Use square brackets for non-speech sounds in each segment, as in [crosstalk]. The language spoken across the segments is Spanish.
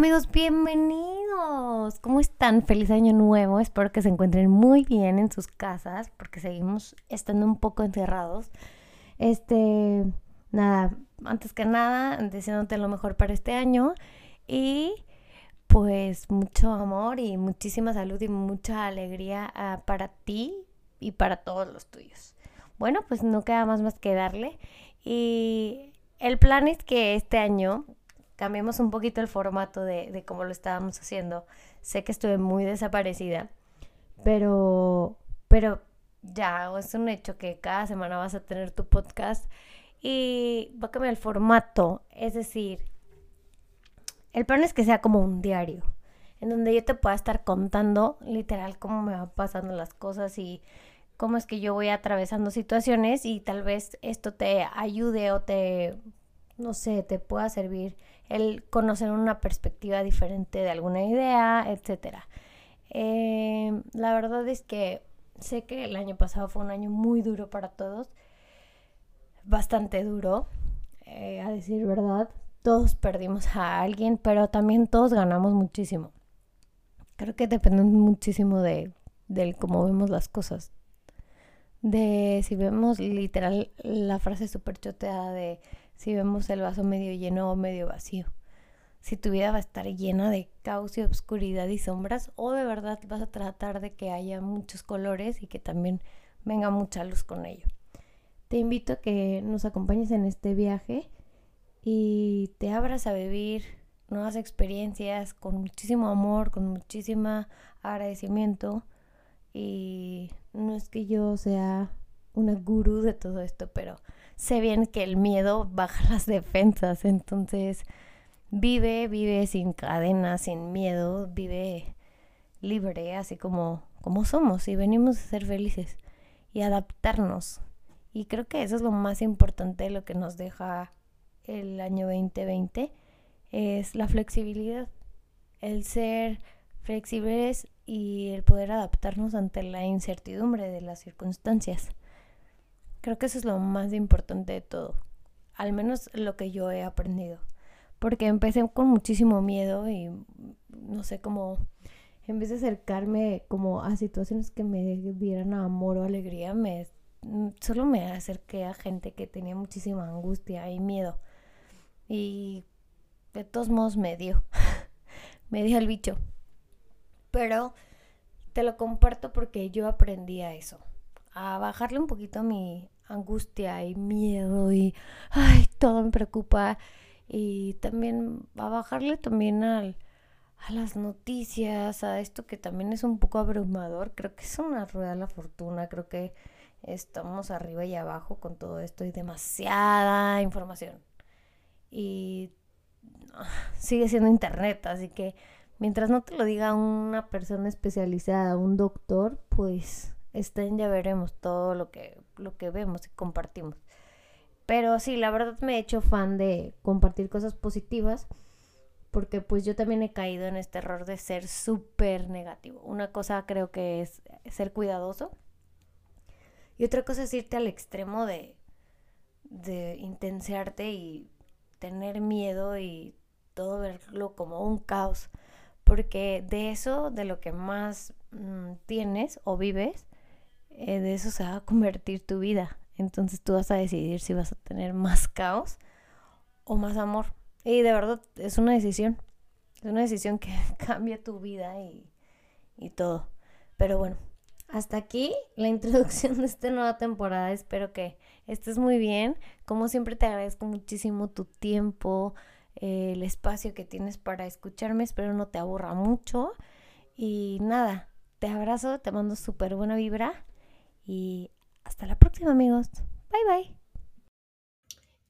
Amigos, bienvenidos. ¿Cómo están? Feliz año nuevo. Espero que se encuentren muy bien en sus casas porque seguimos estando un poco encerrados. Este, nada, antes que nada, deseándote lo mejor para este año y pues mucho amor y muchísima salud y mucha alegría ah, para ti y para todos los tuyos. Bueno, pues no queda más más que darle y el plan es que este año cambiemos un poquito el formato de, cómo lo estábamos haciendo. Sé que estuve muy desaparecida, pero, pero ya es un hecho que cada semana vas a tener tu podcast y va a cambiar el formato. Es decir, el plan es que sea como un diario, en donde yo te pueda estar contando literal cómo me van pasando las cosas y cómo es que yo voy atravesando situaciones y tal vez esto te ayude o te, no sé, te pueda servir el conocer una perspectiva diferente de alguna idea, etc. Em, la verdad es que sé que el año pasado fue un año muy duro para todos, bastante duro, eh, a decir verdad. Todos perdimos a alguien, pero también todos ganamos muchísimo. Creo que depende muchísimo de, de cómo vemos las cosas. De si vemos literal la frase súper choteada de si vemos el vaso medio lleno o medio vacío. Si tu vida va a estar llena de caos y obscuridad y sombras, o de verdad vas a tratar de que haya muchos colores y que también venga mucha luz con ello. Te invito a que nos acompañes en este viaje y te abras a vivir nuevas experiencias con muchísimo amor, con muchísimo agradecimiento. Y no es que yo sea una gurú de todo esto, pero sé bien que el miedo baja [laughs] las defensas, entonces vive, vive sin cadenas, sin miedo, vive libre, así como, como somos y venimos a ser felices y adaptarnos. Y creo que eso es lo más importante, lo que nos deja el año 2020, es la flexibilidad, el ser flexibles y el poder adaptarnos ante la incertidumbre de las circunstancias. Creo que eso es lo más importante de todo, al menos lo que yo he aprendido. Porque empecé con muchísimo miedo y no sé cómo, en vez de acercarme como a situaciones que me dieran amor o alegría, me, solo me acerqué a gente que tenía muchísima angustia y miedo. Y de todos modos me dio, [laughs] me dio el bicho. Pero te lo comparto porque yo aprendí a eso a bajarle un poquito mi angustia y miedo y ay, todo me preocupa y también a bajarle también al, a las noticias, a esto que también es un poco abrumador, creo que es una rueda de la fortuna, creo que estamos arriba y abajo con todo esto y demasiada información. Y [laughs] sigue siendo internet, así que mientras no te lo diga una persona especializada, un doctor, pues estén ya veremos todo lo que, lo que vemos y compartimos. Pero sí, la verdad me he hecho fan de compartir cosas positivas porque pues yo también he caído en este error de ser súper negativo. Una cosa creo que es ser cuidadoso y otra cosa es irte al extremo de, de intensearte y tener miedo y todo verlo como un caos. Porque de eso, de lo que más mm, tienes o vives, eh, de eso se va a convertir tu vida. Entonces tú vas a decidir si vas a tener más caos o más amor. Y de verdad es una decisión. Es una decisión que [laughs] cambia tu vida y, y todo. Pero bueno, hasta aquí la introducción de esta nueva temporada. Espero que estés muy bien. Como siempre te agradezco muchísimo tu tiempo, eh, el espacio que tienes para escucharme. Espero no te aburra mucho. Y nada, te abrazo, te mando súper buena vibra y hasta la próxima amigos. Bye bye.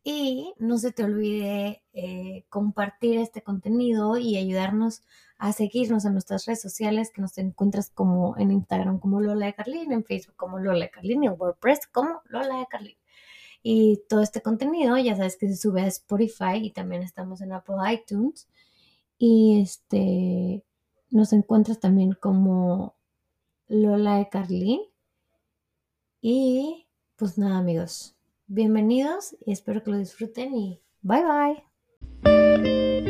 Y no se te olvide eh, compartir este contenido y ayudarnos a seguirnos en nuestras redes sociales que nos encuentras como en Instagram como Lola de Carlín, en Facebook como Lola de Carlín en WordPress como Lola de Carlín. Y todo este contenido ya sabes que se sube a Spotify y también estamos en Apple iTunes. Y este nos encuentras también como Lola de Carlín y pues nada amigos, bienvenidos y espero que lo disfruten y bye bye.